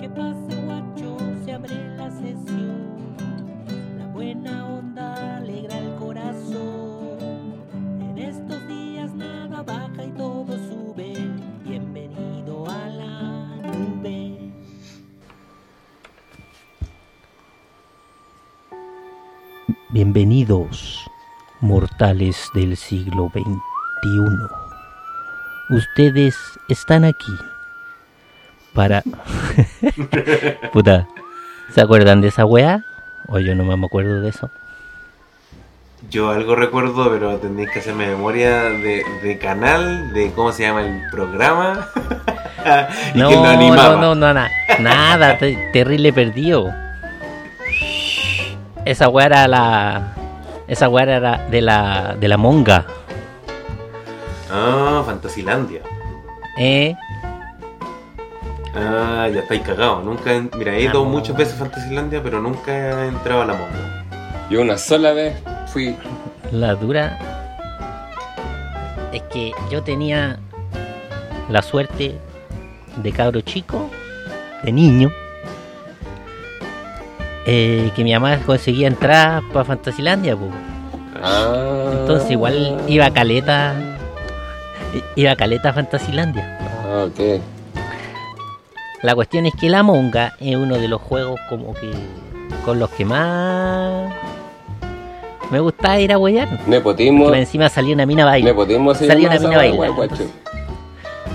¿Qué pasa, guacho? Se abre la sesión. La buena onda alegra el corazón. En estos días nada baja y todo sube. Bienvenido a la nube. Bienvenidos, mortales del siglo XXI. Ustedes están aquí para... Puta, ¿se acuerdan de esa weá? O yo no me acuerdo de eso. Yo algo recuerdo, pero tendréis que hacerme memoria de, de canal, de cómo se llama el programa. y no, quién lo animaba. no, no, no, na- nada, te- terrible perdido. Esa weá era la... Esa weá era de la, de la monga. Ah, Fantasilandia. ¿Eh? Ah, ya estáis cagados. Nunca, en- mira, he ido muchas veces a Fantasilandia, pero nunca he entrado a la monga. Yo una sola vez fui. La dura es que yo tenía la suerte de cabro chico, de niño, eh, que mi mamá conseguía entrar para Fantasilandia. po. Ah. Entonces igual iba a caleta, iba a caleta a Fantasilandia. Ah, ok. La cuestión es que la monga es uno de los juegos como que con los que más me gustaba ir a huellar. Nepotismo. Encima salía una mina baile. Nepotismo se Salió llama una mina guacho.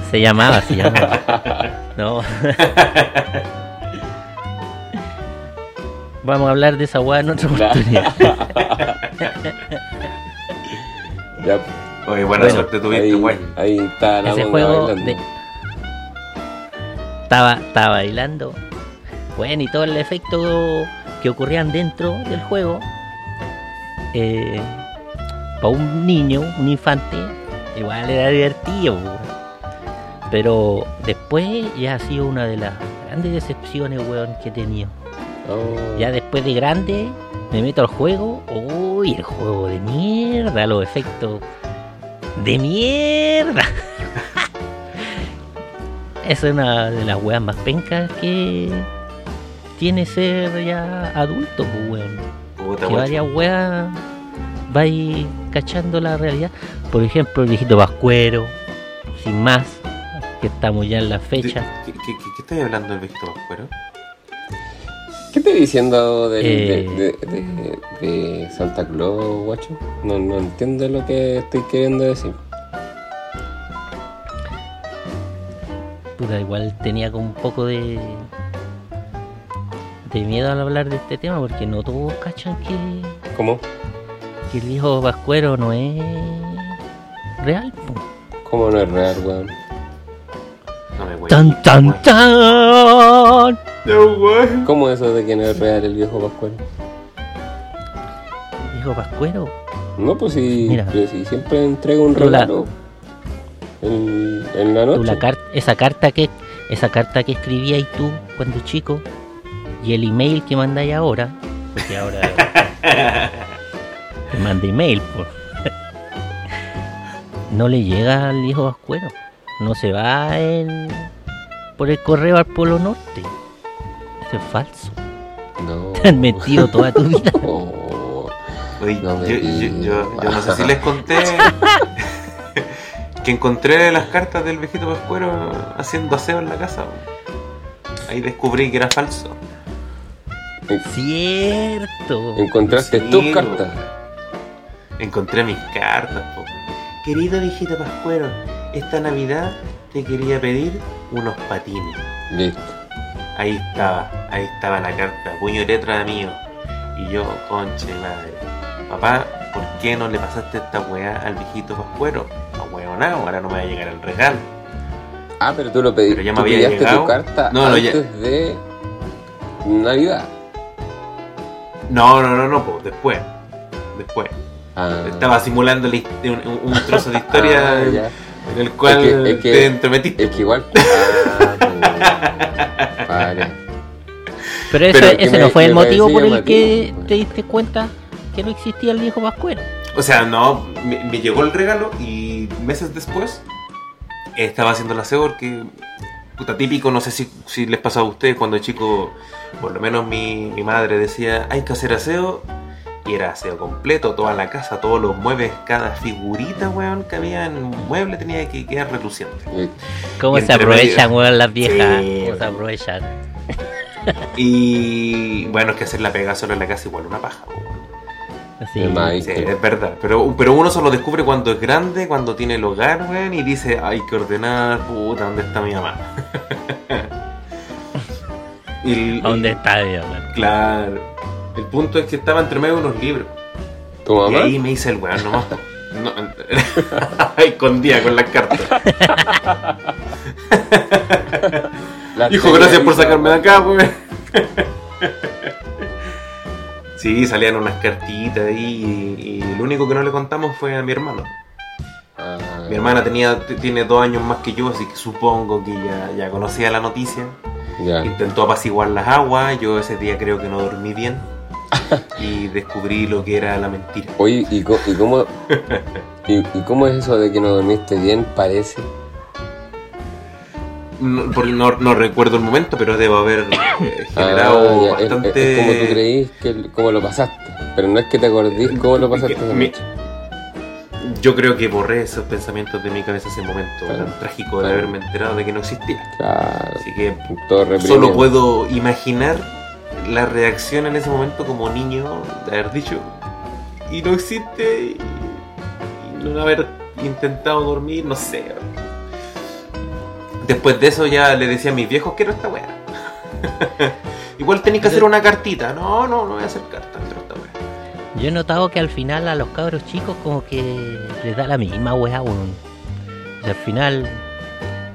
Se llamaba, se llamaba. No. Vamos a hablar de esa weá en otra oportunidad. Ya, Oye, buena Bueno, suerte tuviste, ahí, güey. ahí está la Ese monga juego bailando. de- estaba, estaba bailando. Bueno, y todo el efecto que ocurrían dentro del juego. para un niño, un infante, igual era divertido. Pero después ya ha sido una de las grandes decepciones, weón, que he tenido. Oh. Ya después de grande me meto al juego. Uy, el juego de mierda, los efectos de mierda. Esa es una de las weas más pencas que tiene ser ya adulto, pues, weón. Puta, Que guacho. varias weas vais cachando la realidad. Por ejemplo, el viejito Pascuero, sin más, que estamos ya en la fecha. ¿Qué, qué, qué, qué estáis hablando del Víctor Pascuero? ¿Qué estoy diciendo del- Eh. de, de- de- de Santa Claus, guacho? No, no entiendo lo que estoy queriendo decir. Puta, igual tenía como un poco de de miedo al hablar de este tema porque no todos cachan que, ¿Cómo? que el viejo Pascuero no es real. po. ¿Cómo no es real, weón? No me voy. Tan tan tan. No, güey. ¿Cómo eso de que no es real el viejo Pascual? Viejo Pascuero. No, pues si, Mira. si siempre entrega un la- regalo en, en la Tú noche. la car- esa carta que esa carta que escribías tú cuando chico y el email que mandáis ahora, porque ahora te manda email, por no le llega al viejo Pascuero, no se va en, por el correo al Polo Norte. Eso es falso. No. Te han mentido toda tu vida. Oye, No me yo, yo, yo, digas. yo no sé si les conté que encontré las cartas del viejito Pascuero haciendo aseo en la casa. Ahí descubrí que era falso. Cierto. Encontraste Sí, tus cartas. Encontré mis cartas. po. Querido viejito Pascuero, esta Navidad te quería pedir unos patines. Listo. Ahí estaba, ahí estaba la carta, puño y letra mío. Y yo, conche madre. Papá, ¿por qué no le pasaste esta weá al viejito Pascuero? Huevonao, ahora no me va a llegar el regalo. Ah, pero tú lo pediste. Pero ya me tú había llegado. tu carta No, no, ya- antes de Navidad. No, no, no, no, pues después. Después. Ah. Estaba simulando un, un trozo de historia Ah, en el cual Es que- es que- te entremetiste. Es que igual. Ah, vale. Pero, ese, Pero que ese me- no fue el motivo por el que te diste cuenta que no existía el viejo Pascuero. O sea, no, me, me llegó el regalo y meses después estaba haciendo el aseo porque puta típico, no sé si, si les pasa a ustedes cuando chico, por lo menos mi, mi madre decía, hay que hacer aseo, y era aseo completo, toda la casa, todos los muebles, cada figurita, weón, que había en un mueble tenía que quedar reluciente. ¿Cómo se aprovechan, medio- weón, las viejas? Sí, ¿Cómo se aprovechan? Y bueno, es que hacer la pega solo en la casa igual una paja, weón. Sí. Es más, Sí, es verdad. Pero, pero uno solo descubre cuando es grande, cuando tiene el hogar, weón, y dice, hay que ordenar, puta, ¿dónde está mi mamá? Y el- ¿A dónde está, weón? Claro. El punto es que estaba entre medio de unos libros. ¿Tu Y mamá? ahí me hice el weón nomás. No, escondía con las cartas. La Hijo, gracias por sacarme de acá, weón. Sí, salían unas cartitas ahí y, y lo único que no le contamos fue a mi hermano. Ah, Mi hermana tenía, tiene dos años más que yo, así que supongo que ya, ya conocía la noticia. Ya. Intentó apaciguar las aguas, yo ese día creo que no dormí bien y descubrí lo que era la mentira. Oye, ¿y, cómo, y, y cómo es eso de que no dormiste bien? Parece. No, por- no- no recuerdo el momento, pero debo haber eh, generado Ah, ya, bastante... Es, como tú creís que cómo lo pasaste. Pero no es que te acordís cómo lo pasaste Mi-. Yo creo que borré esos pensamientos de mi cabeza ese momento Claro. tan trágico de Claro. haberme enterado de que no existía. Claro. Así que Todo solo puedo imaginar la reacción en ese momento como niño de haber dicho y no existe y, y no haber intentado dormir, no sé. Después de eso ya le decía a mis viejos quiero esta weá. Igual tenéis que hacer una cartita. No, no, no voy a hacer carta, quiero esta weá. Yo he notado que al final a los cabros chicos como que les da la misma weá, weón. O sea, al final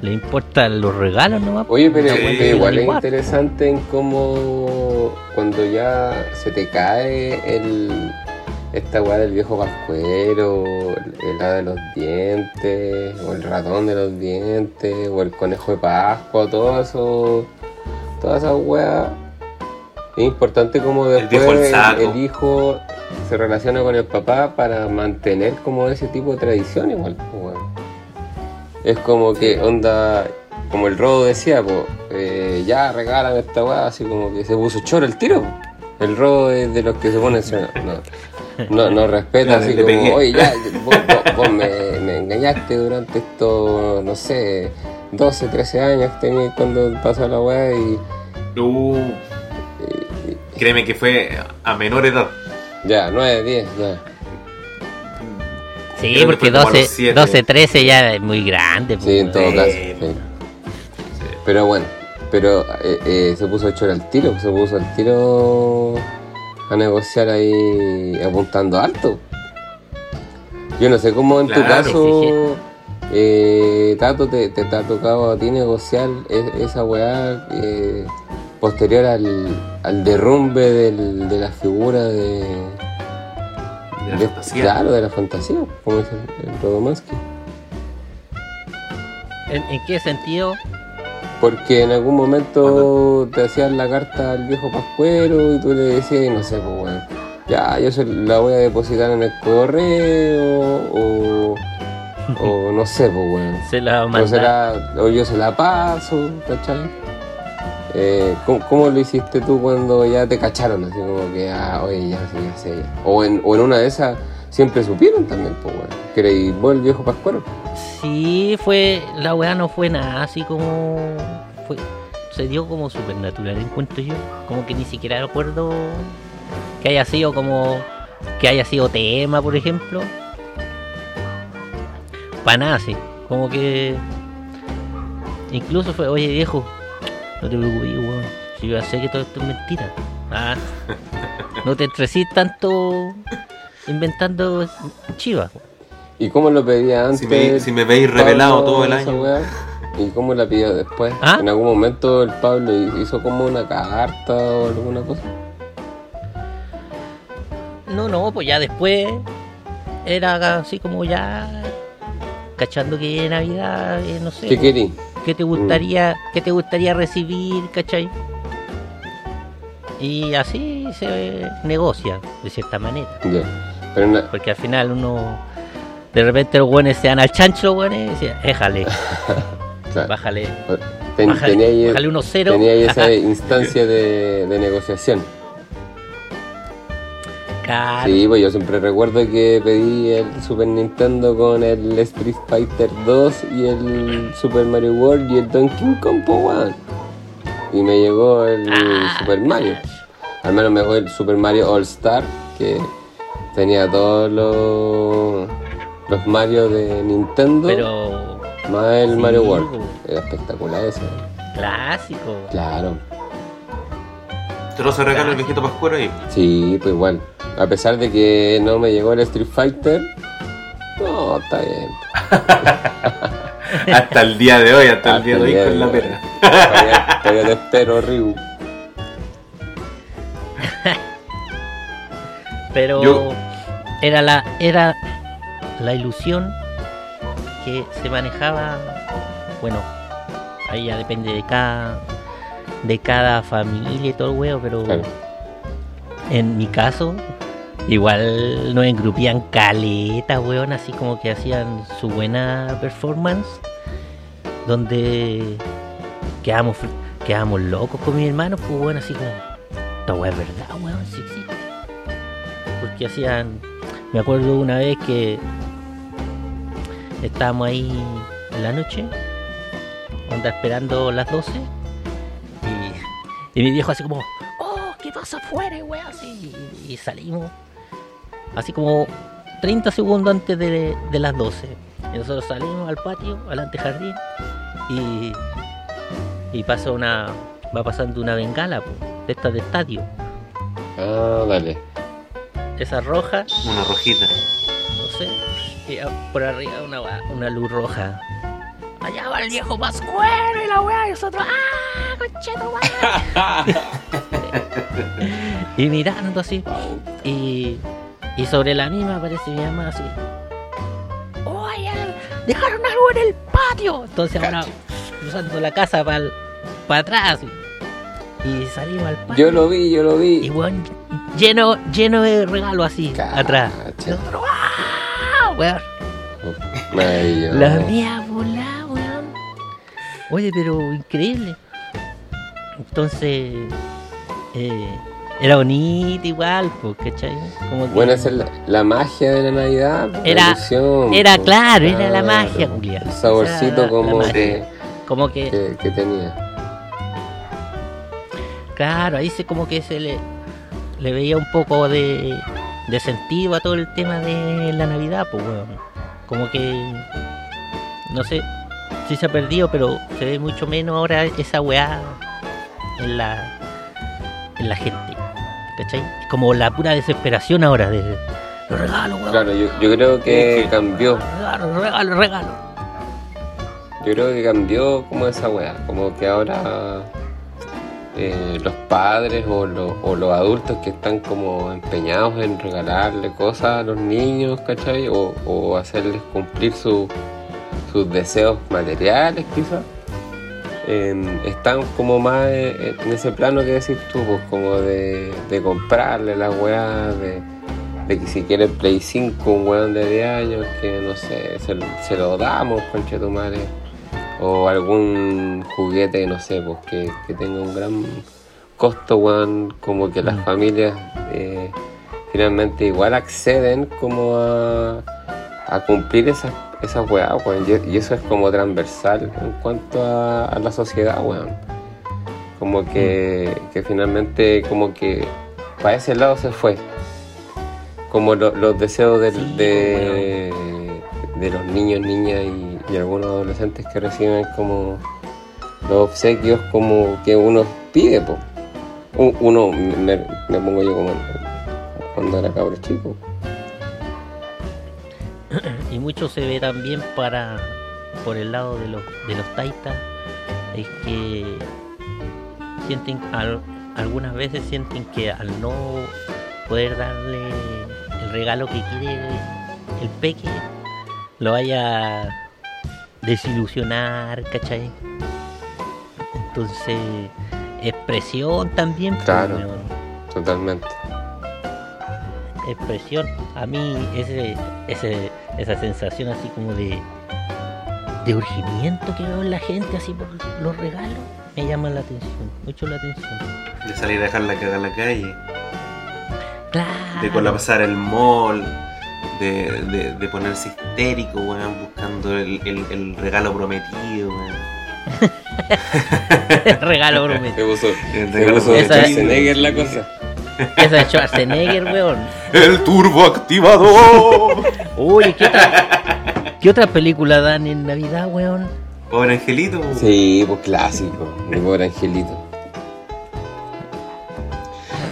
le importan los regalos nomás. Oye, pero, Sí, pero igual es interesante en cómo cuando ya se te cae el esta weá del viejo pascuero, el hada de los dientes, o el ratón de los dientes, o el conejo de Pascua, todo eso, todas esas weas. Es importante como después el, el hijo se relaciona con el papá para mantener como ese tipo de tradición igual. Es como que onda, como el Rodo decía, pues, eh, ya regalan esta weá, así como que se puso choro el tiro. po. El Rodo es de los que se pone no, no, no respeta, Claro, así como, pegué. oye, ya, vos, vos- vos me, me engañaste durante estos, no sé, 12, 13 años que tenías cuando pasó la weá y, Uh, y- créeme que fue a menor edad. ya, 9, 10, ya. Sí, Creo que porque fue como a los 12, siete. 12, 13 ya es muy grande. Sí, en pues, todo caso. sí. Pero bueno, pero eh, eh, se puso hecho al tiro, se puso al tiro a negociar ahí apuntando alto. Yo no sé cómo en tu caso, eh, Tato, te, te, te ha tocado a ti negociar e- esa weá eh, posterior al, al derrumbe del- de la figura de, De la de- fantasía. Claro, de la fantasía, como dice el Rodomansky. ¿En, en qué sentido? Porque en algún momento te hacían la carta al viejo pascuero y tú le decías, no sé, pues bueno, ya yo se la voy a depositar en el correo o, o no sé, pues bueno. Se la O, manda. se la- o yo se la paso, ¿cachai? Eh, ¿cómo, cómo lo hiciste tú cuando ya te cacharon? Así como que, ah, oye, ya sé, ya sé. ya. O, en, o en una de esas siempre supieron también, pues bueno, que vos el viejo pascuero. Sí, fue. La weá no fue nada así como. Fue, se dio como supernatural, encuentro yo. Como que ni siquiera recuerdo que haya sido como. Que haya sido tema, por ejemplo. Para nada, sí. Como que. Incluso fue, oye viejo, no te preocupes, weón. Si yo ya sé que todo esto es mentira. Ah, no te estresís tanto inventando chivas. ¿Y cómo lo pedía antes? Si me, si me veis revelado Pablo, todo el año. ¿Y cómo la pidió después? ¿Ah? En algún momento el Pablo hizo como una carta o alguna cosa. No, no, pues ya después era así como ya cachando que Navidad, eh, no sé, ¿Qué pues, querí? ¿qué te gustaría, qué te gustaría recibir, cachai? Y así se negocia, de cierta manera. Ya. Pero en la- Porque al final uno, de repente los buenos se dan al chancho, buenos, y dicen, éjale. Claro. Bájale, Ten- bájale, tenía ahí, bájale unos tenía ahí esa instancia de, de negociación. Claro. Sí, pues yo siempre recuerdo que pedí el Super Nintendo con el Street Fighter 2 y el Super Mario World y el Donkey Kong, weón. Y me llegó el Ah, Super Mario. Al menos me llegó el Super Mario All Star, que tenía todos los, los Mario de Nintendo, Pero más el sí, Mario World. Era espectacular ese. clásico. Claro. Te lo se regalo el viejito pascuero y Sí, pues igual. A pesar de que no me llegó el Street Fighter, no, está bien. hasta el día de hoy, hasta el día de hoy día con de la pena. Todavía, todavía te espero, Ryu. Pero Yo- era la era la ilusión que se manejaba. Bueno, ahí ya depende de cada de cada familia y todo el huevo, pero Claro. en mi caso igual nos engrupían caletas, weón, así como que hacían su buena performance, donde quedamos quedamos locos con mi hermano, pues weón, así como esta weá es verdad, weón, sí existe. Porque hacían, me acuerdo una vez que estábamos ahí en la noche, onda esperando las 12, y, y mi viejo así como, oh, ¿qué pasa afuera, weón? Así, y, y salimos, así como 30 segundos antes de, de las 12. Y nosotros salimos al patio, al antejardín, y, y pasa una, va pasando una bengala, po, de estas de estadio. Ah, dale. Esa roja, Una rojita. no sé, y por arriba una, una luz roja. Allá va el viejo Pascuero y la weá, y nosotros, ¡ah, concheto, Y mirando así, y, y sobre la misma aparece mi mamá así. ¡Oye, dejaron algo en el patio! Entonces ahora, cruzando la casa para atrás, y, y salimos al patio. Yo lo vi, yo lo Y vi. weón, lleno, lleno de regalos así, Cacha. atrás. Y nosotros, Weón, la mía volada, weón. Oye, pero increíble. Entonces, eh, era bonito igual, pues, ¿cachai? Como que Bueno, esa es la, la magia de la Navidad. Era- ilusión, era claro, era la magia, Julia. El saborcito como que, como que, que, que tenía. claro, ahí se como que se le, le veía un poco de, de sentido a todo el tema de la Navidad, pues, weón. Como que, no sé si se ha perdido, pero se ve mucho menos ahora esa weá en la, en la gente, ¿cachai? Es como la pura desesperación ahora de los regalos, weón. Claro, yo, yo creo que cambió. Regalo, regalo, regalo. Yo creo que cambió como esa weá. Como que ahora eh, los padres o, lo- o los adultos que están como empeñados en regalarle cosas a los niños, ¿cachai? O, hacerles cumplir su- sus deseos materiales, quizás. están como más en en ese plano que decís tú, pues como de, de comprarle la weá, de, de que si quiere el Play 5 un weón de 10 años, que no sé, se, se lo damos, conche tu madre. O algún juguete, no sé, pues que, que tenga un gran costo, weón, como que las Mm. familias eh, finalmente igual acceden como a, a cumplir esas esas weas, weón. Y, eso es como transversal en cuanto a, a la sociedad, weón. Como que, que finalmente como que para ese lado se fue. Como lo- los deseos Sí, de, de los niños, niñas y, y algunos adolescentes que reciben como los obsequios como que uno pide, po. Uno, me, pongo yo como cuando era cabro chico. y mucho se ve también para por el lado de los de los taitas es que sienten al- algunas veces sienten que al no poder darle el regalo que quiere el peque lo vaya desilusionar ¿cachai? entonces es presión también pues, Claro. Totalmente. expresión. A mí ese, ese, esa sensación así como de de urgimiento que veo en la gente así por los regalos me llama la atención, mucho la atención. De salir a dejar la caga en la calle, Claro. de colapsar el mall, de, de, de ponerse histérico, weón, buscando el, el, el regalo prometido, weón. regalo Se prometido. puso, El se regalo puso Esa- Schwarzenegger la cosa. Esa es Schwarzenegger, weón. El turbo activador. Uy, ¿qué otra, ¿qué otra película dan en Navidad, weón? Pobre angelito. weón. Sí, pues clásico, mi pobre angelito.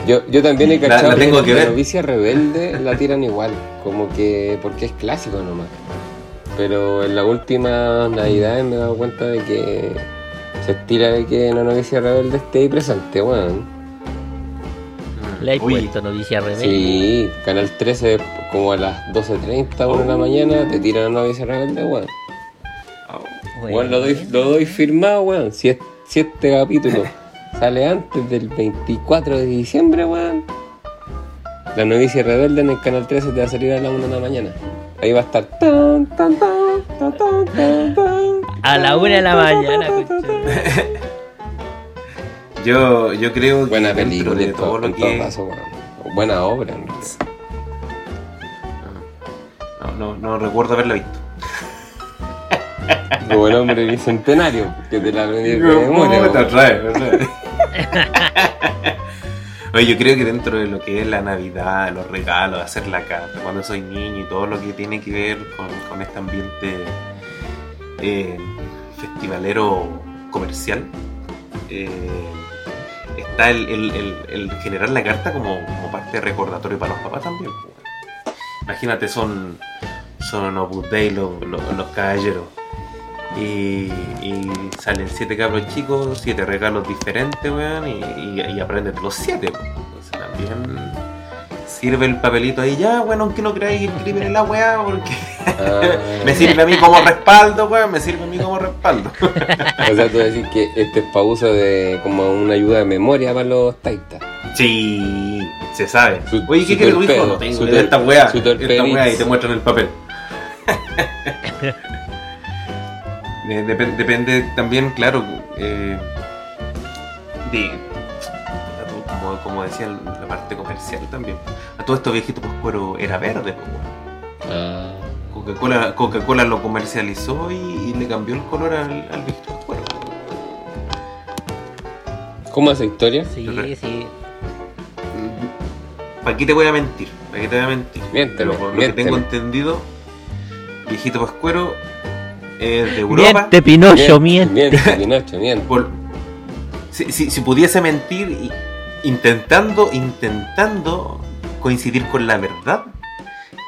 Yo, yo también he cachado la tengo que que la ver. novicia rebelde la tiran igual, como que porque es clásico nomás. Pero en la última Navidad me he dado cuenta de que se estira de que la novicia rebelde esté ahí presente, weón. Le he Uy, puesto noticia rebelde. Sí, Canal 13 como a las 12.30 1 de la mañana te tiran la novicia rebelde, weón. oh, Weón. Weón, lo doy, lo doy firmado, weón. Si, es- si este capítulo sale antes del 24 de diciembre, weón. La novicia rebelde en el canal 13 te va a salir a la 1 de la mañana. Ahí va a estar. tan, tan, tan, tan, tan, tan, tan, A la una de la mañana. Yo, yo creo que Buena película, de todo todo, lo que caso, weón. Buena obra, en realidad. no, no, no recuerdo haberla visto. Qué buen hombre bicentenario, que te la aprendí de memoria. Oye, yo creo que dentro de lo que es la Navidad, los regalos, hacer la carta, cuando soy niño y todo lo que tiene que ver con, con este ambiente eh, festivalero comercial, eh, está el, el- el- el generar la carta como, como parte de recordatorio para los papás también. Imagínate, son, son Dei los, los, los caballeros. Y, y salen siete cabros chicos, siete regalos diferentes, weón, y, y, de los siete. weón. Entonces también sirve el papelito ahí, ya, bueno, aunque no creáis que escriben en la weá, porque me sirve a mí como respaldo, weón, me sirve a mí como respaldo. O sea, tú decís que este es para uso de como una ayuda de memoria para los taitas. Sí, se sabe. Su- Oye, ¿qué su quiere tu hijo? No tengo su idea de esta weá, esta weá, y te muestran el papel. Eh, dep- depende también, claro, eh, de, como, como decía la parte comercial también. A todo esto viejito Pascuero era verde, pues. Ah. Coca-Cola Coca-Cola lo comercializó y, y le cambió el color al, al viejito Pascuero. ¿Cómo esa historia? Sí, sí. ¿Para qué te voy a mentir? ¿Para qué te voy a mentir? Miénteme, Pero por lo que tengo entendido, viejito Pascuero es de Europa. Miente, Pinocho, miente. Miente, Pinocho, miente. Por- si, si- si pudiese mentir intentando, intentando coincidir con la verdad,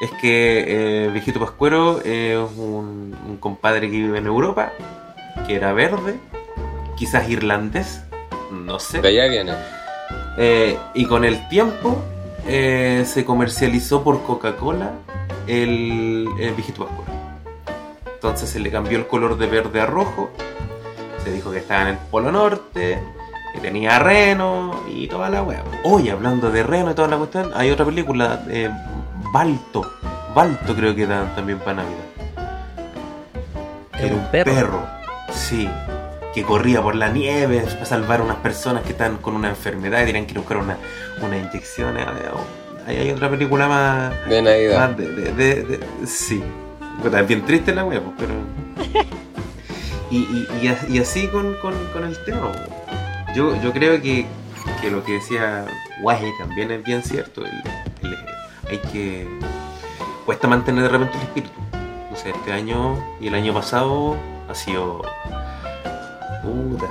es que eh, Viejito Pascuero es un, un compadre que vive en Europa, que era verde, quizás irlandés, no sé. De allá viene. Eh, y con el tiempo eh, se comercializó por Coca-Cola el, el Viejito Pascuero. Entonces se le cambió el color de verde a rojo. Se dijo que estaba en el Polo Norte, que tenía reno y toda la wea. Hoy, hablando de reno y toda la cuestión, hay otra película, eh, Balto. Balto creo que era también para Navidad. Era un perro. Sí. Que corría por la nieve para salvar a unas personas que están con una enfermedad y tenían que ir a buscar una, una inyección. Eh, Ahí hay otra película más. De Navidad. más de, de- de- de- sí. Puta, es bien triste la wea, pues, pero. Y, y, y as- y así con, con, con el tema. pues. Yo, yo creo que, que lo que decía Guaje también es bien cierto. El- el- hay que. Cuesta mantener de repente el espíritu. No sé, este año y el año pasado ha sido. Puta,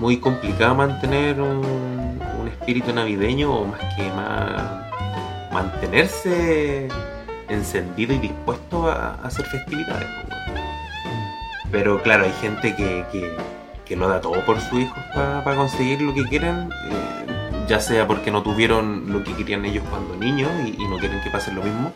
muy complicado mantener un, un espíritu navideño o más que más mantenerse encendido y dispuesto a, a hacer festividades. pues. Pero claro, hay gente que, que, que lo da todo por sus hijos para conseguir lo que quieren, eh, ya sea porque no tuvieron lo que querían ellos cuando niños y, y no quieren que pase lo mismo,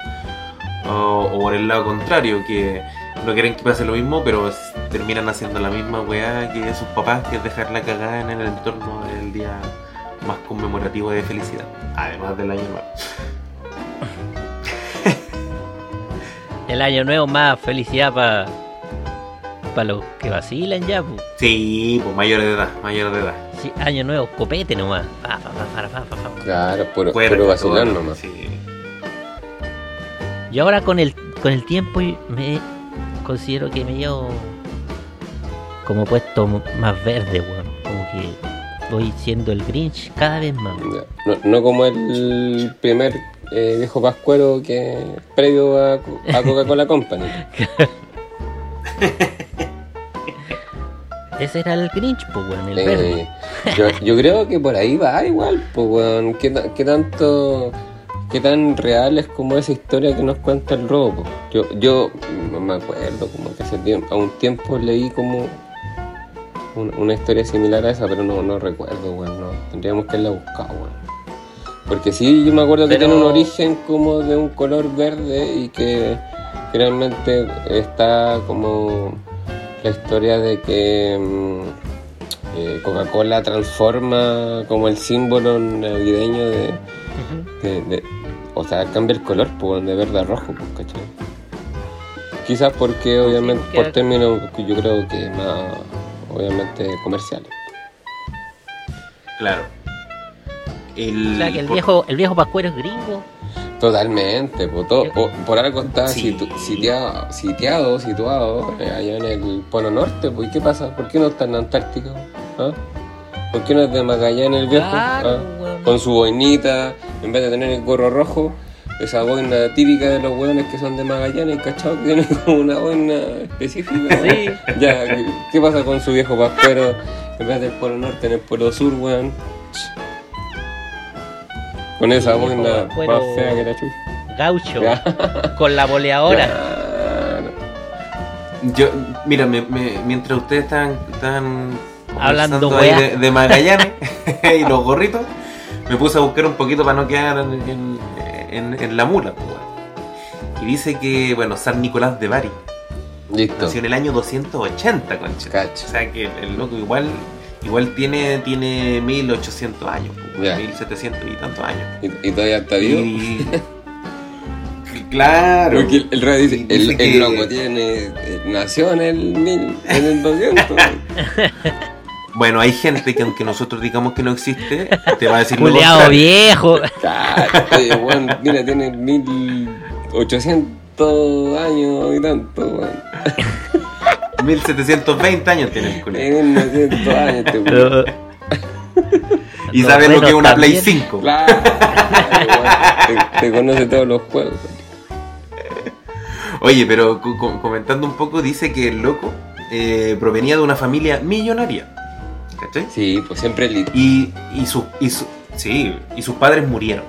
o, o por el lado contrario, que no quieren que pase lo mismo, pero terminan haciendo la misma weá que sus papás, que es dejarla cagada en el entorno del día más conmemorativo de felicidad, además del año nuevo. El año nuevo más felicidad para para los que vacilan ya, pues. Sí, pues mayores de edad, mayores de edad. Sí, año nuevo, copete nomás. Pa, pa, pa, pa, pa, pa, pa. Claro, puro, puro todo, nomás. Sí. Yo ahora con el, con el tiempo y me considero que me llevo como puesto más verde, weón. Como que voy siendo el Grinch cada vez más. No, no como el primer eh, viejo pascuero que previo a, a Coca-Cola Company. Ese era el Grinch, pues, weón, el Eh, verde. yo, yo creo que por ahí va igual, pues, weón. ¿Qué, qué tanto, qué tan real es como esa historia que nos cuenta el robo? Yo, yo no me acuerdo, como que hace tiempo, a un tiempo leí como un- una historia similar a esa, pero no, no recuerdo, weón. No, tendríamos que haberla buscado, weón. Porque sí, yo me acuerdo que Pero- tiene un origen como de un color verde y que finalmente está como la historia de que mm, eh, Coca-Cola transforma como el símbolo navideño de, Ujú. de- de- o sea, cambia el color pues, de verde a rojo, pues, ¿cachai? Quizás porque obviamente porque- por términos que yo creo que más obviamente comerciales. Claro. El, O sea, que el por- viejo, el viejo pascuero es gringo. Totalmente, pues, todo- por algo está Sí. situ- sitiado, sitiado, situado eh, allá en el Polo Norte, pues ¿y qué pasa? ¿Por qué no está en Antártica? ¿Ah? ¿Por qué no es de Magallanes el viejo? Claro, ¿Ah? Con su boinita, en vez de tener el gorro rojo, esa boina típica de los hueones que son de Magallanes, ¿cachado? Que tienen como una boina específica. Sí. Ya, ¿qué- ¿qué pasa con su viejo pascuero? En vez del Polo Norte, en el Polo Sur, weón. Con esa Sí, pascuero. más fea que la chucha. Gaucho. Ya. Con la boleadora. Claro. Yo, mira, me- me- mientras ustedes están, están Hablando de, de Magallanes y los gorritos, me puse a buscar un poquito para no quedar en, en- en- en la mula. pues. Y dice que, bueno, San Nicolás de Bari Listo. nació en el año 280, concha. Cacho. O sea que el loco igual igual tiene, tiene 1800 años, Ya. 1700 y tantos años. ¿Y, y todavía está vivo? Y... claro. Porque el, el radio dice, el, dice el que- loco tiene, eh, nació en el, mil, en el 200. Bueno, hay gente que aunque nosotros digamos que no existe, te va a decir Culeado viejo. Cállate, weón, mira, tiene 1800 años y tanto, weón. 1720 años tiene el culiao. Tiene 900 años este weón. Y Los sabe lo que es una Play también. 5. Claro, te, te conoce todos los juegos. Oye, pero co- co- comentando un poco, dice que el loco eh, provenía de una familia millonaria. ¿Cachai? Sí, pues siempre el Y, y, su- y su- sí, y sus padres murieron.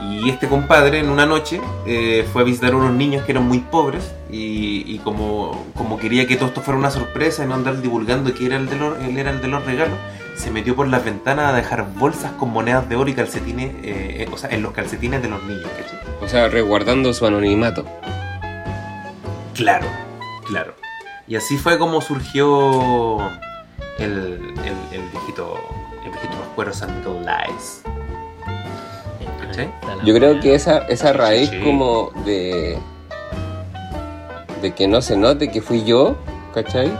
Y este compadre en una noche eh, fue a visitar a unos niños que eran muy pobres y, y como, como quería que todo esto fuera una sorpresa y no andar divulgando que era el de los, él era el de los regalos, se metió por las ventanas a dejar bolsas con monedas de oro y calcetines, eh, eh, o sea, en los calcetines de los niños. ¿cachai? O sea, resguardando su anonimato. Claro, claro. Y así fue como surgió el, el, el viejito, el viejito pascuero San Nicolás. ¿Cachai? Yo creo que esa, esa raíz como de de que no se note que fui yo, ¿cachai?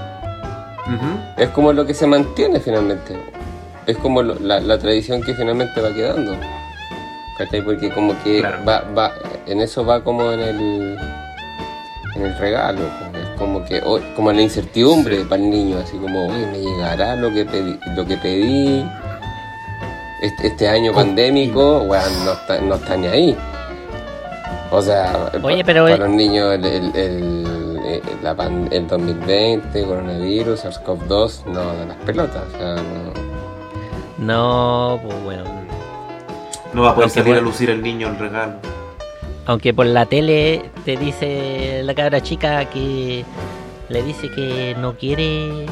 Es como lo que se mantiene finalmente. Es como lo- la, la tradición que finalmente va quedando. ¿Cachai? Porque como que Claro. va, va, en eso va como en el en el regalo. pues. Es como que hoy- como en la incertidumbre Sí. para el niño, así como, oye, me llegará lo que pedí, lo que pedí. Este, este año Con- pandémico, weón, no está, no está ni ahí. O sea, Oye, pa- pero, para los niños el, el, el, eh, la pan- el 2020, coronavirus, SARS-CoV-2, no de las pelotas. O sea, no. No, pues bueno. No va a poder salir a lucir el niño el regalo. Aunque por la tele te dice la cabra chica que le dice que no quiere,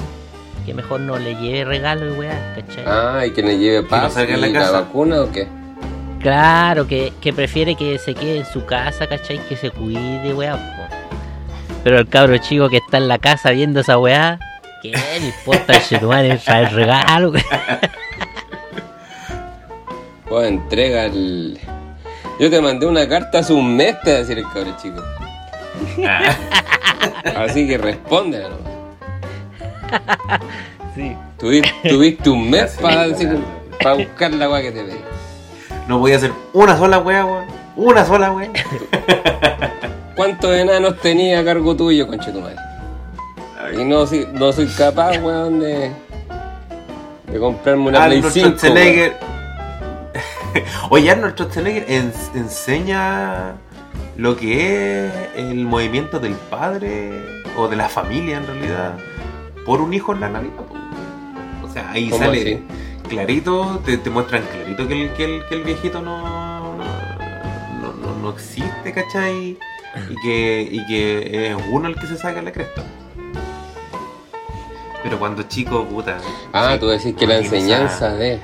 que mejor no le lleve regalo y weá, ¿cachai? Ah, y que le lleve paz y la la, vacuna o qué? Claro, que, que prefiere que se quede en su casa, ¿cachai? Que se cuide, weá. Pero el cabro chico que está en la casa viendo esa weá, ¿qué le importa el traer regalo? Pues entrega el. Yo te mandé una carta hace un mes, te a decir el cabrón chico. Ah, Así que responde nomás. Sí. Tuviste, tuviste un mes Sí, para buscar la weá que te pedí. No voy a hacer una sola wea, weón. Una sola wea. ¿Cuántos enanos tenía a cargo tuyo, conchetumadre? Y no, soy- no soy capaz, weón, de, de comprarme una Play Arnold 5. weón. Schwarzenegger. Oye, Arnold Schwarzenegger ens- enseña lo que es el movimiento del padre o de la familia en realidad por un hijo en la Navidad. O sea, ahí ¿Cómo sale así? clarito, te, te muestran clarito que el, que el, que el viejito no, no, no, no existe, ¿cachai? Y que, y que es uno el que se saca la cresta. Pero cuando chico, puta. Ah, sí, tú decís que la enseñanza esa- de.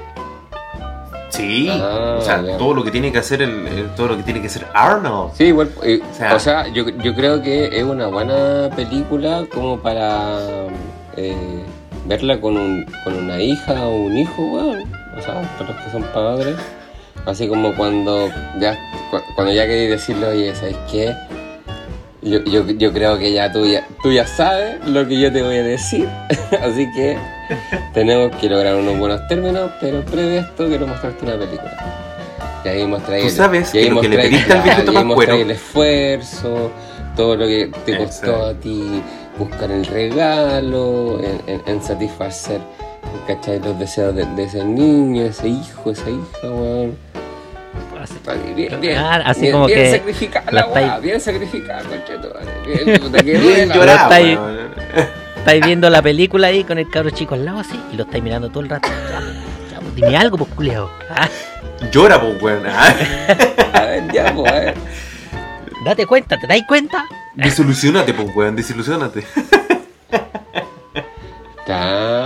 Sí, Ah, o sea, todo lo que tiene que hacer el, el- todo lo que tiene que hacer Arnold. Sí, igual. eh, O sea- o sea, yo, yo creo que es una buena película como para eh, verla con, un, con una hija o un hijo, weón. O sea, para los que son padres. Así como cuando ya, cu- cuando ya queréis decirle, oye, ¿sabes qué? Yo, yo, yo creo que ya tú, ya tú ya sabes lo que yo te voy a decir. Así que tenemos que lograr unos buenos términos, pero previo a esto quiero mostrarte una película. Y ahí mostráis Tú el- sabes y ahí que lo que le mostráis- pediste al viejito y ahí mostráis Pascuero- el esfuerzo, todo lo que te costó Exacto. a ti buscar el regalo, en, en- en satisfacer ¿cachai? los deseos de, de ese niño, ese hijo, esa hija, weón. Así- Bien, bien, bien, Ah, así bien, como bien que sacrificada la la weá, estáis- bien sacrificada, conchetumare. Bien, Bien llorado, está estáis viendo la película ahí con el cabro chico al lado así y lo estáis mirando todo el rato. Ya, ya, pues, dime algo, pues culiao. Ah, Llora, pues, weón. Ah, A ver, ya, pues, a ver. date cuenta, ¿te dais cuenta? Desilusionate, pues, weón. Desilusionate. Claro.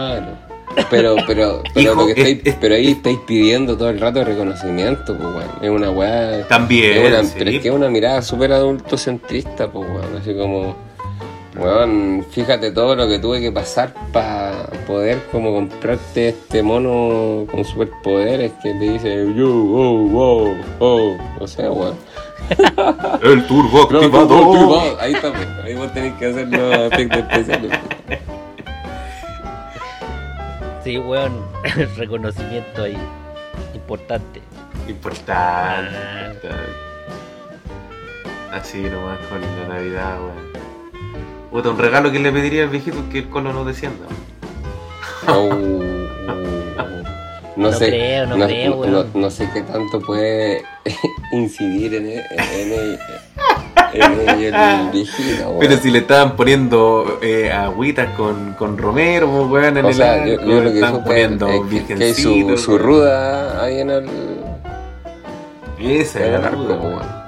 Pero, pero, pero, Hijo, lo que estáis, es- es- pero ahí estáis pidiendo todo el rato reconocimiento, pues, weón. Es una weá. También. es una, sí. Pero es que es una mirada súper adultocentrista, pues, weón. Así como, weón, fíjate todo lo que tuve que pasar para poder como comprarte este mono con superpoderes que te dice, yo, oh, oh, oh. O sea, weón. El turbo Pero, activado. tú, tú, vos, ahí está, pues. Ahí vos tenés que hacer los efectos especiales. pues. Sí, weón, reconocimiento ahí. Importante. Importante. Ah. importante. Así nomás con la Navidad, weón. Puta, un regalo que le pediría al viejito es que el colo no descienda. Oh, no, No sé, creo, no creo, no, weón. no sé qué tanto puede incidir en el, en el, el, weón. Pero si le estaban poniendo eh, agüitas con, con romero, pues, weón, en o el sea, yo, arco, yo lo le que estaban supe poniendo es que, que hay su, ruda ahí en el, Esa era la ruda, weón.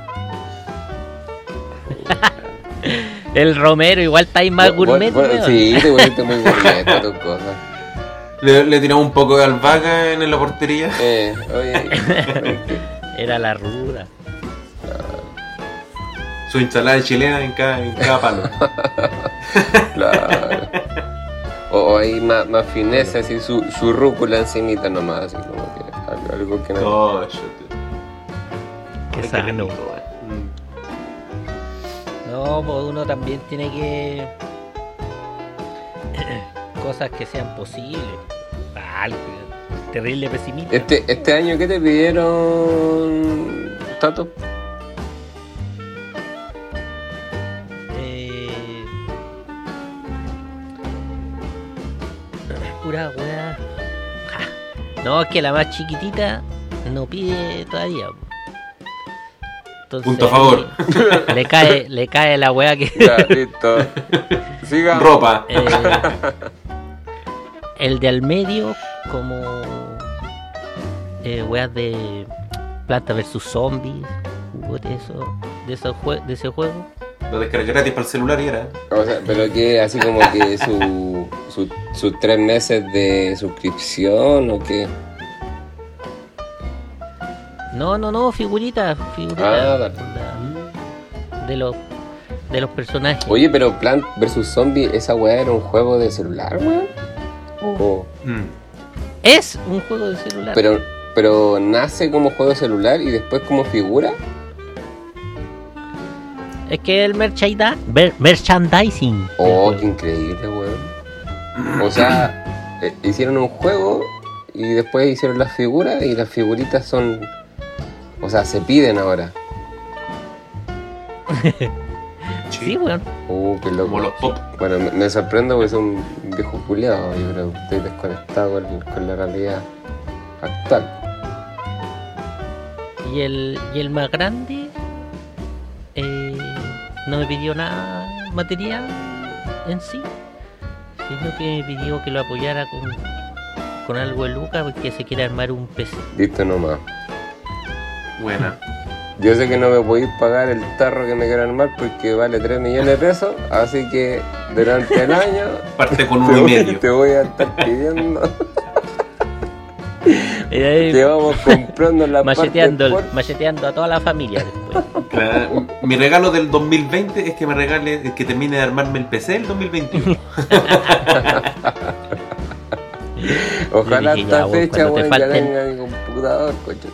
El Romero igual está ahí más gourmet, bueno. Sí, te volviste muy gourmet tus cosas. Le, le tiramos un poco de albahaca en la portería. Eh, oye, Era la ruda. Su ensalada chilena en cada, en cada palo. claro. O, ahí más, más fineza, así su, su rúcula encimita nomás, así como que algo, algo que no. Oh, shit. Qué Ay, sano. rico, weón. No, pues uno también tiene que. Cosas que sean posibles. El- terrible pesimista. Este, este año, ¿qué te pidieron, Tato? Pura weá. Ja. No, es que la más chiquitita no pide todavía. Entonces, Punto a favor. Le cae, le cae la weá que. Ya, listo. Siga. Ropa. Eh, el de al medio, como. Eh, weas de. Planta versus Zombies. de, eso, de, esos jue- de ese juego. Lo descargué gratis para el celular y era. O sea, pero que así como que su, su, sus tres meses de suscripción o qué. No, no, no, figuritas. Figuritas. Ah, de los de los personajes. Oye, pero Plant vs Zombie, esa weá era un juego de celular, weón. O- Mm. Es un juego de celular. pero, pero nace como juego de celular y después como figura. Es que el merchandising. Oh, qué increíble, weón. O sea, eh, hicieron un juego y después hicieron las figuras y las figuritas son. O sea, se piden ahora. Sí, weón. Uh, qué loco. Como los pop. Bueno, me, me sorprendo porque soy un viejo culiado. Yo creo que estoy desconectado con, con la realidad actual. Y el, y el más grande no me pidió nada material en sí, sino que me pidió que lo apoyara con, con algo de Lucas porque se quiere armar un PC. Listo nomás. Buena. Yo sé que no me podéis pagar el tarro que me quieran armar porque vale 3 millones de pesos, así que durante el año Parte con uno y medio. te voy a estar pidiendo. Y ahí Te vamos comprando la macheteando, parte macheteando a toda la familia después. Claro, Mi regalo del 2020 es que me regale, es que termine de armarme el PC el 2021. Ojalá dije, esta ya, vos, fecha, cuando te weón, ya falten- tenga mi computador, coche.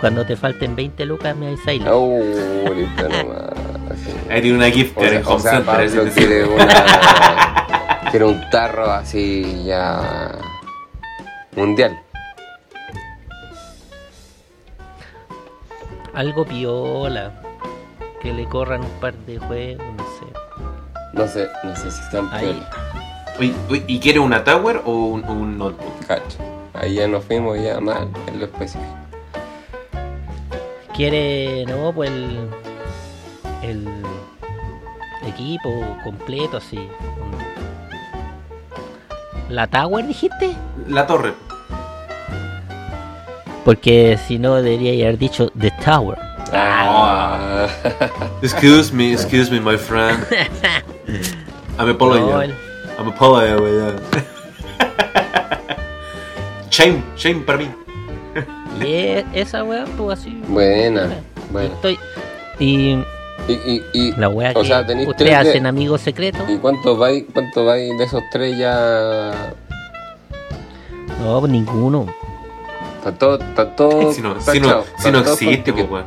Cuando te falten 20 lucas me avisáis. Oh, listo nomás. Ahí tiene una gift card en Home Center, Pablo así que quiere sí. una. quiere un tarro así ya. Mundial. Algo piola. Que le corran un par de juegos, no sé. No sé, no sé si están. Oye, oye, ¿Y quiere una tower o un, un notebook? Cacho. Ahí ya nos fuimos ya mal en lo específico. Quiere, no, pues el, el equipo completo, así. ¿La Tower dijiste? La torre. Porque si no debería haber dicho The Tower. Ah. Excuse me, excuse me, my friend. I'm el- I'm apologizing, weón. Shame, shame para mí. y esa weá, pues así. Buena, Y buena. Estoy, y Y, y, y, la weá o que sea, tenéis ustedes tres de- hacen amigos secretos. ¿Y cuántos vais cuánto vais de esos tres ya? No, pues ninguno. Está todo, está todo. Si no, está si no, chao, si no está todo existe, pues, weón.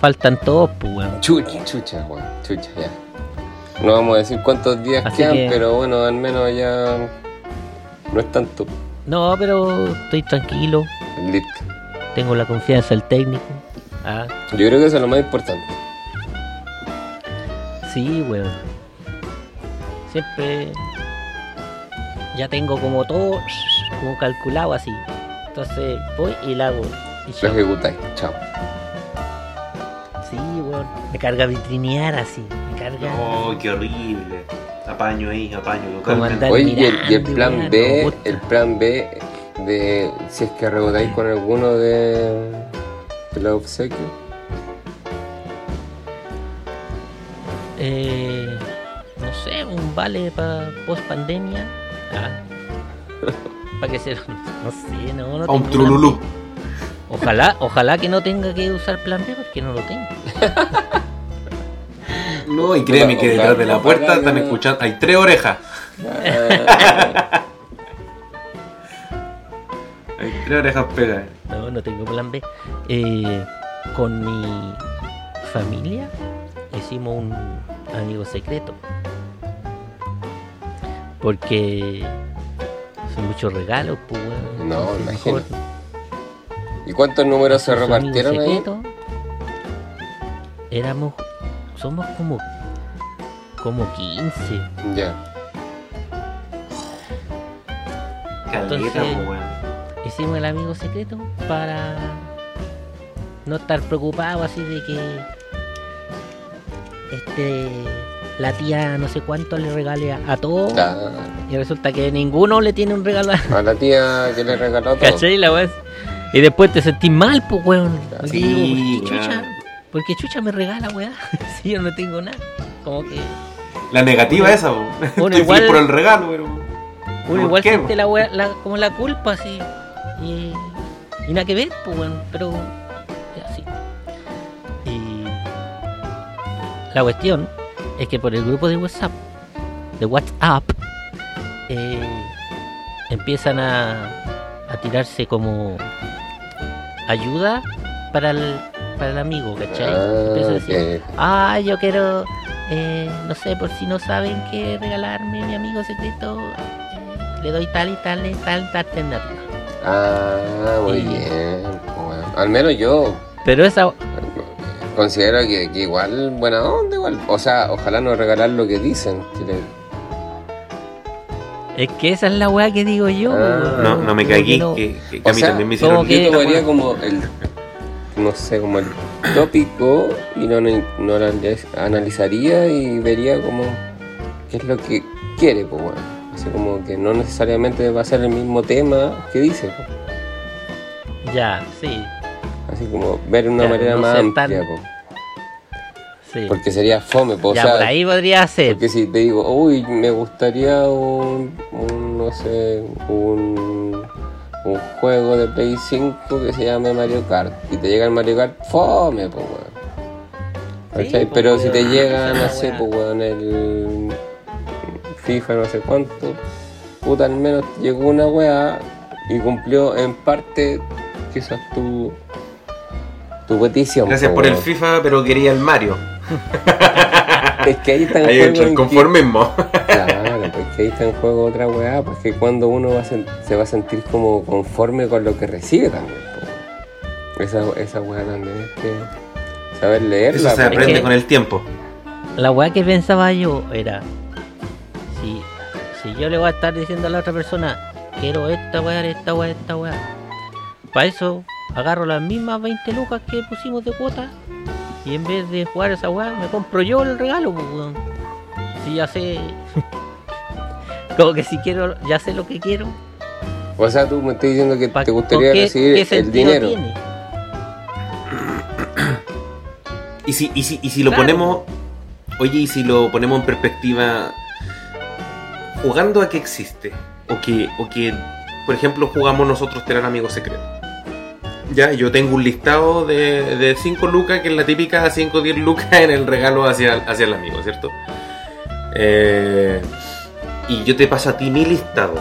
Faltan todos, pues weón. Chucha, chucha, weón, chucha, ya. No vamos a decir cuántos días Así quedan, que- pero bueno, al menos ya no es tanto. No, pero estoy tranquilo. Listo. Tengo la confianza del técnico. Ah, Yo creo que eso es lo más importante. sí, weón. Siempre ya tengo como todo como calculado así. Entonces voy y la hago. Y Lo chao. ejecutáis. Chao. Sí, weón. Me carga vitrinear así. Me carga. Oh, qué horrible. Apaño ahí, apaño Oye, y el, y el mirando, plan weón, B, el plan B de si es que rebotáis con alguno de, de los obsequios. Eh, no sé, un vale para post pandemia. Ah. para que se. No sé, no, no A un trululú. Ojalá, ojalá que no tenga que usar plan B porque no lo tengo. No, y créeme que detrás de la puerta están escuchando. Hay tres orejas. Hay tres orejas pegadas. No, no tengo plan B. Eh, con mi familia hicimos un amigo secreto. Porque son muchos regalos, pues weón. No, imagino. ¿Y cuántos números se repartieron ahí? secreto. Éramos, somos como, como 15. Ya. Caleta, Entonces- po, weón. Hicimos el amigo secreto para no estar preocupado así de que este la tía no sé cuánto le regale a, a todos Claro. y resulta que ninguno le tiene un regalo a A la tía que le regaló todo. ¿cachai? La y después te sentís mal pues weón Porque Sí, digo, ¿por qué chucha? weón. ¿por qué chucha me regala weá? si yo no tengo nada como que La negativa esa, po. Uno Estoy igual- feliz por el regalo, uno ¿Por igual qué, siente la, weá- la como la culpa así y, y nada que ver pues weón pero es así y la cuestión es que por el grupo de WhatsApp de WhatsApp eh, empiezan a, a tirarse como ayuda para el, para el amigo ¿cachai? Ah, Empiezan a decir, ok. ah, yo quiero, eh, no sé, por si no saben qué regalarme, mi amigo secreto, eh, le doy tal y tal y tal, tal alternativa. Ah, muy Sí. bien. Bueno, al menos yo Pero esa, considero que, que igual, buena onda, igual. O sea, ojalá no regalar lo que dicen. es que esa es la weá que digo yo. Ah. No, no me cagué, que no- que, que- que O a mí sea, también me como hicieron que- Yo tomaría como el, no sé, como el tópico y no, no, analizaría y vería como qué es lo que quiere, pues bueno. Así como que no necesariamente va a ser el mismo tema que dice. Ya, sí, Así como ver de una Ya, manera no más tan- amplia, sí. Porque sería fome, pues. ya, o sea, por ahí podría ser. Porque si te digo, uy, me gustaría un, un, no sé, un, un juego de Play 5 que se llame Mario Kart. Y te llega el Mario Kart, fome, pues, weón. Sí, Pero si te llega, no sé, pues, weón, el FIFA, no sé cuánto, puta, al menos llegó una weá y cumplió en parte quizás tu, tu petición. Gracias pues, por el. FIFA, pero quería el Mario. Es que ahí está en Ahí juego el en que- conformismo. Claro, porque ahí está en juego otra weá, pues que cuando uno va a sen- se va a sentir como conforme con lo que recibe también. Esa, esa weá también es que saber leerla. Eso se aprende que- con el tiempo. La weá que pensaba yo era, si yo le voy a estar diciendo a la otra persona, quiero esta weá, esta weá, esta weá, para eso agarro las mismas 20 lucas que pusimos de cuota y en vez de jugar esa weá, me compro yo el regalo, pues, weón. Si ya sé, como que si quiero, ya sé lo que quiero, O sea, tú me estás diciendo que pa- te ¿con gustaría qué- recibir qué el dinero. tiene? Y si, y si, y si lo Claro. ponemos, oye, y si lo ponemos en perspectiva, jugando a que existe, o que, o que, por ejemplo, jugamos nosotros tener amigos secretos. Ya, yo tengo un listado de, de 5 lucas, que es la típica 5 o 10 lucas en el regalo hacia, hacia el amigo, ¿cierto? Eh, y yo te paso a ti mi listado.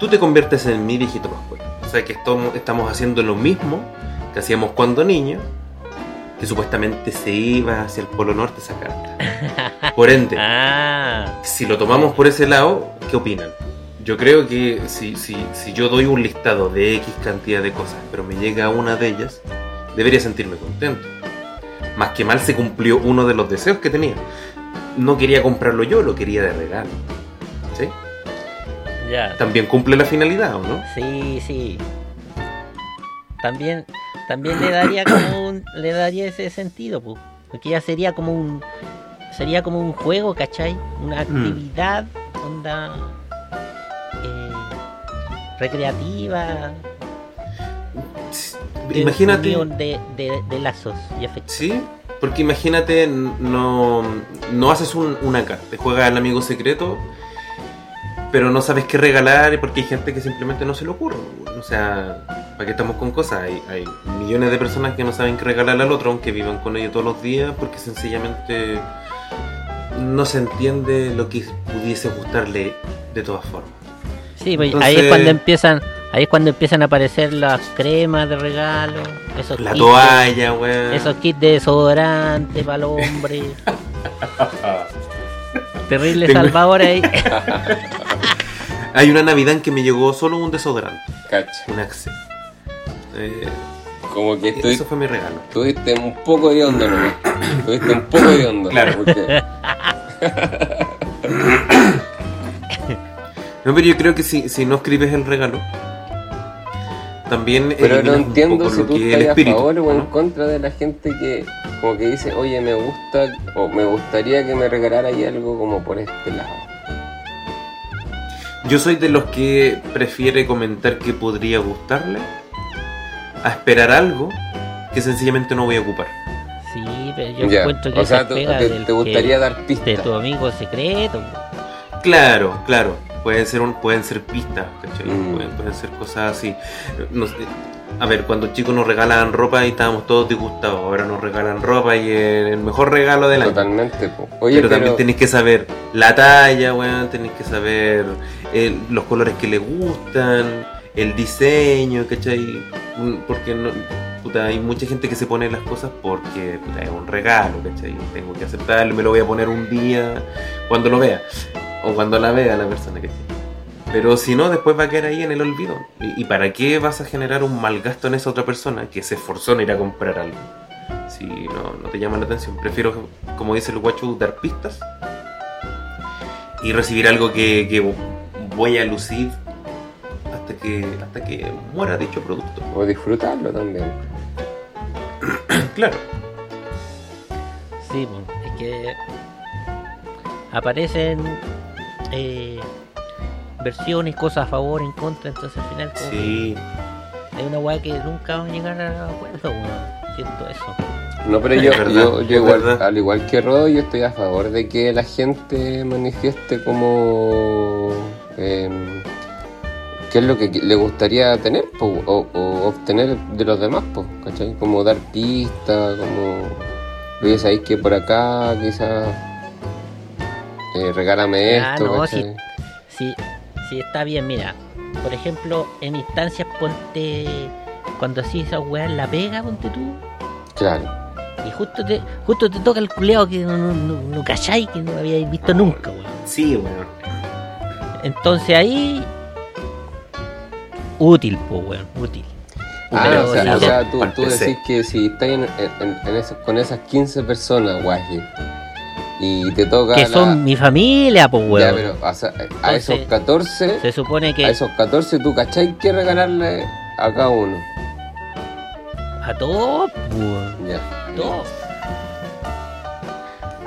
Tú te conviertes en mi dígito pascual. O sea que estamos, estamos haciendo lo mismo que hacíamos cuando niños, que supuestamente se iba hacia el Polo Norte esa carta. Por ende, Ah, si lo tomamos por ese lado, ¿qué opinan? Yo creo que si, si, si yo doy un listado de X cantidad de cosas, pero me llega una de ellas, debería sentirme contento. Más que mal se cumplió uno de los deseos que tenía. No quería comprarlo yo, lo quería de regalo. ¿Sí? ya. También cumple la finalidad, ¿o no? Sí, sí. También, también le daría como un, le daría ese sentido, pues. Porque ya sería como un, sería como un juego, ¿cachai? Una actividad, onda, eh, recreativa. de Imagínate. De, de, de lazos y afectos. Sí, porque imagínate, no, no haces un- una carta, juegas al amigo secreto, pero no sabes qué regalar porque hay gente que simplemente no se le ocurre. O sea, ¿para qué estamos con cosas? Hay, hay millones de personas que no saben qué regalar al otro, aunque vivan con ellos todos los días, porque sencillamente no se entiende lo que pudiese gustarle de todas formas. Sí, pues, Entonces- ahí es cuando empiezan, ahí es cuando empiezan a aparecer las cremas de regalo, esos La kits de- toalla, weón. Esos kits de desodorante para los hombres. Terrible Tengo- salvador ahí. Hay una Navidad en que me llegó solo un desodorante, Cacha. un Axe. Eh, Como que estoy, eso fue mi regalo. tuviste un poco de onda, ¿no? Tuviste un poco de onda. Claro. Porque, No, pero yo creo que si, si no escribes el regalo, también pero no entiendo si tú estás a favor o en ¿no? contra de la gente que como que dice, oye, me gusta o me gustaría que me regalara ahí algo como por este lado. Yo soy de los que prefiere comentar que podría gustarle a esperar algo que sencillamente no voy a ocupar. Sí, pero yo Ya, encuentro que O sea, pega te, gustaría que- dar de pistas. tu amigo secreto. Claro, claro. Pueden ser, un, pueden ser pistas, ¿cachai? Mm. Pueden, pueden ser cosas así. No sé, a ver, cuando chicos nos regalan ropa y estábamos todos disgustados, ahora nos regalan ropa y el mejor regalo del año. Totalmente. po. Oye, pero, pero, también tenéis que saber la talla, weón, tenéis que saber el- los colores que le gustan, el diseño, ¿cachai? Porque no, puta, hay mucha gente que se pone las cosas porque puta, es un regalo, ¿cachai? Tengo que aceptarlo, me lo voy a poner un día cuando lo vea, o cuando la vea la persona, ¿cachai? Pero si no, después va a quedar ahí en el olvido. ¿Y, y para qué vas a generar un mal gasto en esa otra persona que se esforzó en ir a comprar algo? Si no, no te llama la atención. Prefiero, como dice el guacho, dar pistas y recibir algo que, que voy a lucir hasta que, hasta que muera dicho producto. O disfrutarlo también. Claro. Sí, po, es que aparecen eh, versiones, cosas a favor, en contra, entonces al final como Sí. que es una weá que nunca van a llegar a acuerdo, weón. Siento eso. No, pero yo, yo, igual, al igual que Rodo, yo estoy a favor de que la gente manifieste como em, qué es lo que le gustaría tener po, o, o obtener de los demás, po, ¿cachai? Como dar pistas, como oye, sabéis que por acá quizás eh, regálame Ah, esto, no, ¿cachai? Sí, sí está bien, mira. Por ejemplo, en instancias ponte cuando así esa weá la pega, ponte tú. Claro. Y justo te, justo te toca el culeado que no, no, no, no cacháis, que no habíais visto nunca, weón. Sí, bueno. Entonces ahí. Útil, pues, weón, útil. Ah, Pero o sea, sí, o te- sea, tú, tú decís que si estás en, en- en ese- con esas 15 personas, guaje, y te toca que la- son mi familia, pues, Ya, weón. pero o sea, a Entonces, esos 14, Se supone a que esos 14 tú cachai que regalarle a cada uno. a todos, pues, weón. Ya. Todos.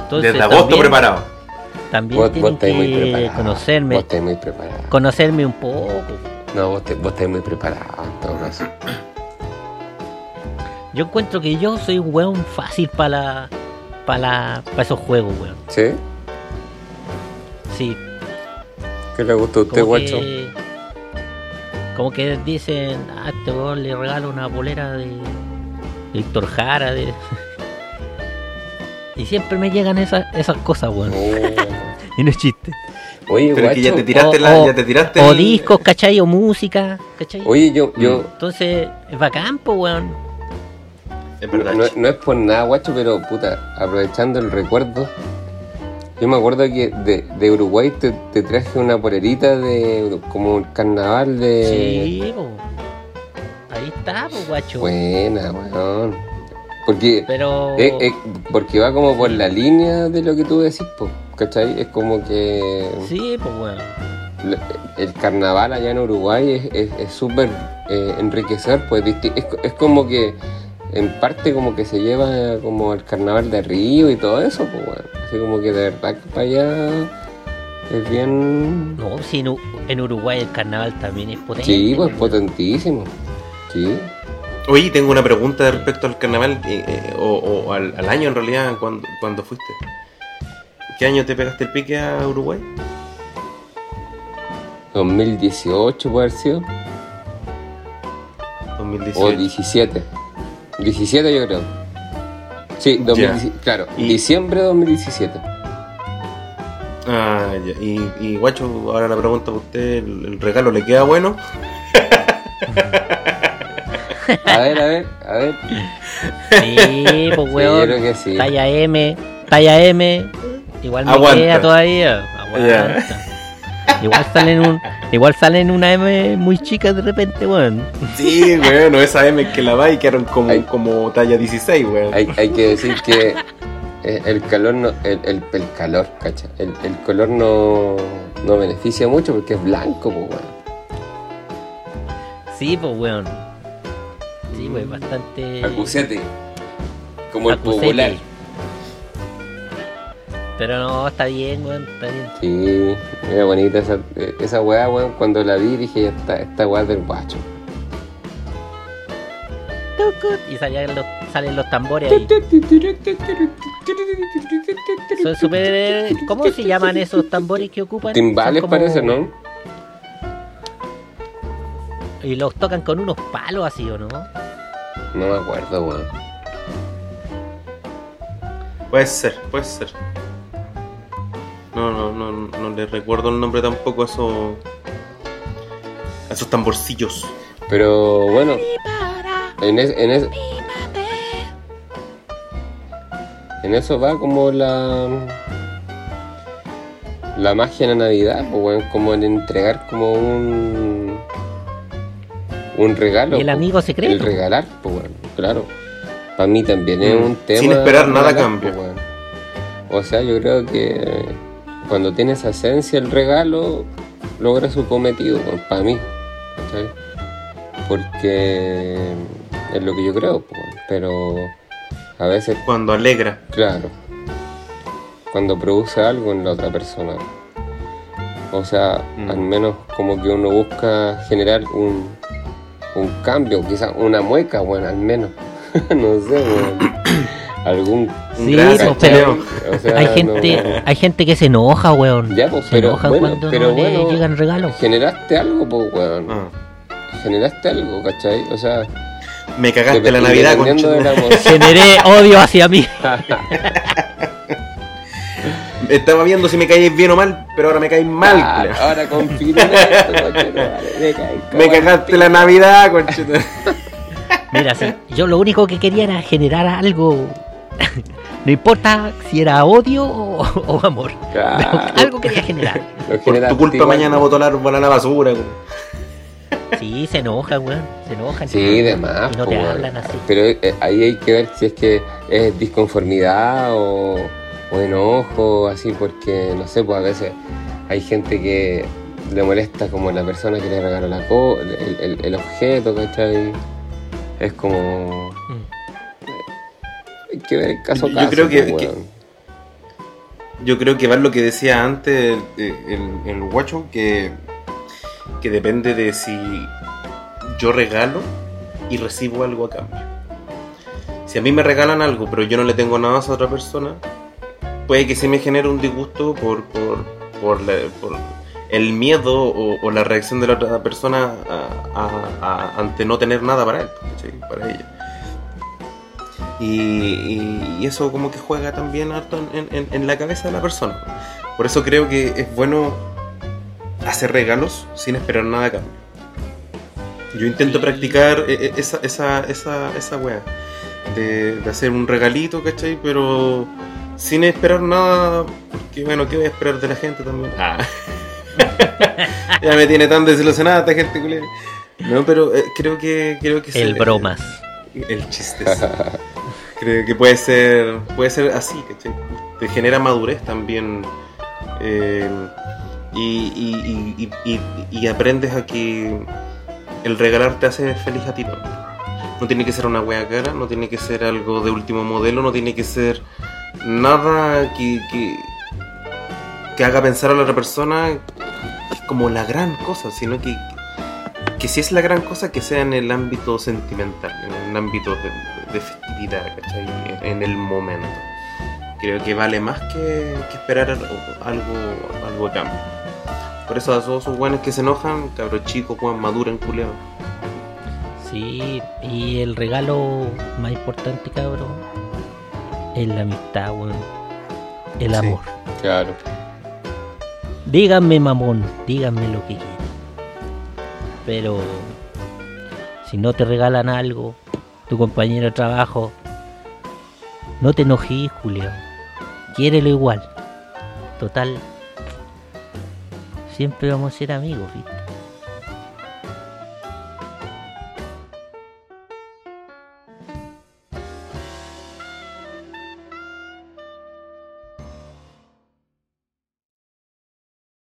Entonces, Desde agosto también- preparado. También Vos, vos tienen muy que conocerme, Vos estáis muy preparado. conocerme un poco. No, vos, te- vos estáis muy preparado en todo caso. Yo encuentro que yo soy un weón fácil para la, para la, para esos juegos, weón. ¿Sí? Sí, ¿Qué le gusta a usted, como guacho? que, como que dicen, ah, este weón le regalo una bolera de, de Víctor Jara, de... y siempre me llegan esas, esas cosas, weón. Oh. Y no es chiste. Oye, Pero es que ya guacho. te tiraste O- la, o- ya te tiraste O el- discos, ¿cachai? O música, ¿cachai? Oye, yo, yo Entonces, es bacán, po, weón. Es verdad. no, no es por nada, guacho, pero puta, aprovechando el recuerdo, yo me acuerdo que de, de Uruguay te, te traje una polerita de como un carnaval de... Sí, po. Ahí está, po, guacho. Buena, weón. Porque, Pero... porque va como por la línea de lo que tú decís, po, ¿cachai? Es como que Sí, pues, weón. la- el carnaval allá en Uruguay es- es es súper eh, enriquecedor, pues es, es como que en parte como que se lleva como el carnaval de Río y todo eso, pues bueno. Así como que de verdad que para allá es bien... No, si en, U- en Uruguay el carnaval también es potente. Sí, pues potentísimo. Sí. Oye, tengo una pregunta respecto al carnaval, eh, eh, o, o al, al año en realidad, cuando, cuando fuiste. ¿Qué año te pegaste el pique a Uruguay? 2018 puede haber sido. 2018. O 17. 17 yo creo. Sí, 2017, claro. Y- Diciembre de 2017. Ah, ya. Y, y guacho, ahora la pregunta para usted, ¿el, el regalo le queda bueno? A ver, a ver, a ver. Sí, pues, weón. yo creo que sí. Talla M, talla M. Igual me Aguanta. queda todavía. Aguanta. Igual salen un, igual salen una M muy chica de repente, weón. Sí, bueno, esa M que la va y quedaron como, como talla 16, weón. Hay, hay que decir que eh, el calor no, el, el, el calor, cacha, el, el color no, no beneficia mucho porque es blanco, pues bueno. Sí, pues, weón. Sí, pues, bastante. Acusete. Como el Acusete. popular. Pero no, está bien, weón, está bien. Sí, era bonita esa, esa weá, weón. Cuando la vi dije, ya está, esta weá es del guacho. Y salían los, salen los tambores ahí. Son súper. ¿Cómo se llaman esos tambores que ocupan? Timbales como- parece, ¿no? Y los tocan con unos palos así, ¿o no? No me acuerdo, weón. Puede ser, puede ser. No, no, no, no le recuerdo el nombre tampoco a esos. a esos tamborcillos. Pero bueno, en, es- en, es- en eso va como la la magia en la Navidad, pues, weón, como en entregar como un un regalo. Y el pues, amigo secreto. El regalar, pues, weón, claro. Para mí también es Mm, un tema. sin esperar nada a cambio. pues. O sea, yo creo que cuando tiene esa esencia el regalo, logra su cometido, para mí. ¿cachai? Porque es lo que yo creo, pues, pero a veces, Cuando alegra. claro, cuando produce algo en la otra persona. O sea, Mm. al menos como que uno busca generar un, un cambio, quizás una mueca, bueno, al menos. no sé, weón. Algún. Sí, pues, pero Cheo. o sea, hay no- gente, hay gente que se enoja, weón. Ya, pues, se pero enoja bueno, cuando pero no bueno, le llegan regalos. Generaste algo, pues, weón. Ah. Generaste algo, ¿cachai? O sea, Me cagaste la Navidad, de la emoción. Generé odio hacia mí. Estaba viendo si me caíais bien o mal, pero ahora me caís mal. Ah, ahora confirma esto, me caí Me cagaste la Navidad, concha. Mira, sí, yo lo único que quería era generar algo. No importa si era odio o, o amor. Claro. algo quería generar. Por tu culpa mañana botó el árbol a la basura. Sí, se enojan, weón. Se enojan. Sí, de más. No te weón. hablan así. Pero eh, ahí hay que ver si es que es disconformidad o, o enojo, así, porque no sé, pues a veces hay gente que le molesta como la persona que le regaló la co el, el- el objeto, ¿cachai? Es como. Hay que ver caso a Yo caso. creo que- pues, que- weón. Yo creo que va lo que decía antes el, el, el guacho, que, que depende de si yo regalo y recibo algo a cambio. Si a mí me regalan algo, pero yo no le tengo nada a esa otra persona, puede que se me genere un disgusto por, por, por, la- por el miedo o, o la reacción de la otra persona a- a- a- ante no tener nada para él, para ella. Y, y- y eso como que juega también harto en, en- en la cabeza de la persona. Por eso creo que es bueno hacer regalos sin esperar nada a cambio. Yo intento Sí. practicar eh, eh, esa, esa, esa, esa wea. De, de hacer un regalito, ¿cachai? Pero sin esperar nada. Porque bueno, ¿qué voy a esperar de la gente también? Ah. ya me tiene tan desilusionada esta gente, culera. No, pero eh, creo que creo que El se- bromas. el chiste. Creo que puede ser puede ser así, ¿cachai? Te genera madurez también. eh, y, aprendes a que el regalar te hace feliz a ti. No tiene que ser una wea cara, no tiene que ser algo de último modelo, no tiene que ser nada que, que, que haga pensar a la otra persona como la gran cosa, sino que, que si es la gran cosa, que sea en el ámbito sentimental, en el ámbito de, de festividad, ¿cachai? En, en el momento. Creo que vale más que, que esperar algo, algo a cambio. Por eso a todos esos buenos que se enojan, cabros chicos, maduran, culeados. Sí, y el regalo más importante, cabrón, es la amistad, weón. El Sí. amor. Claro. Díganme, mamón, díganme lo que quieran. Pero si no te regalan algo, tu compañero de trabajo, no te enojes, Julio. Quiérelo igual. Total, siempre vamos a ser amigos.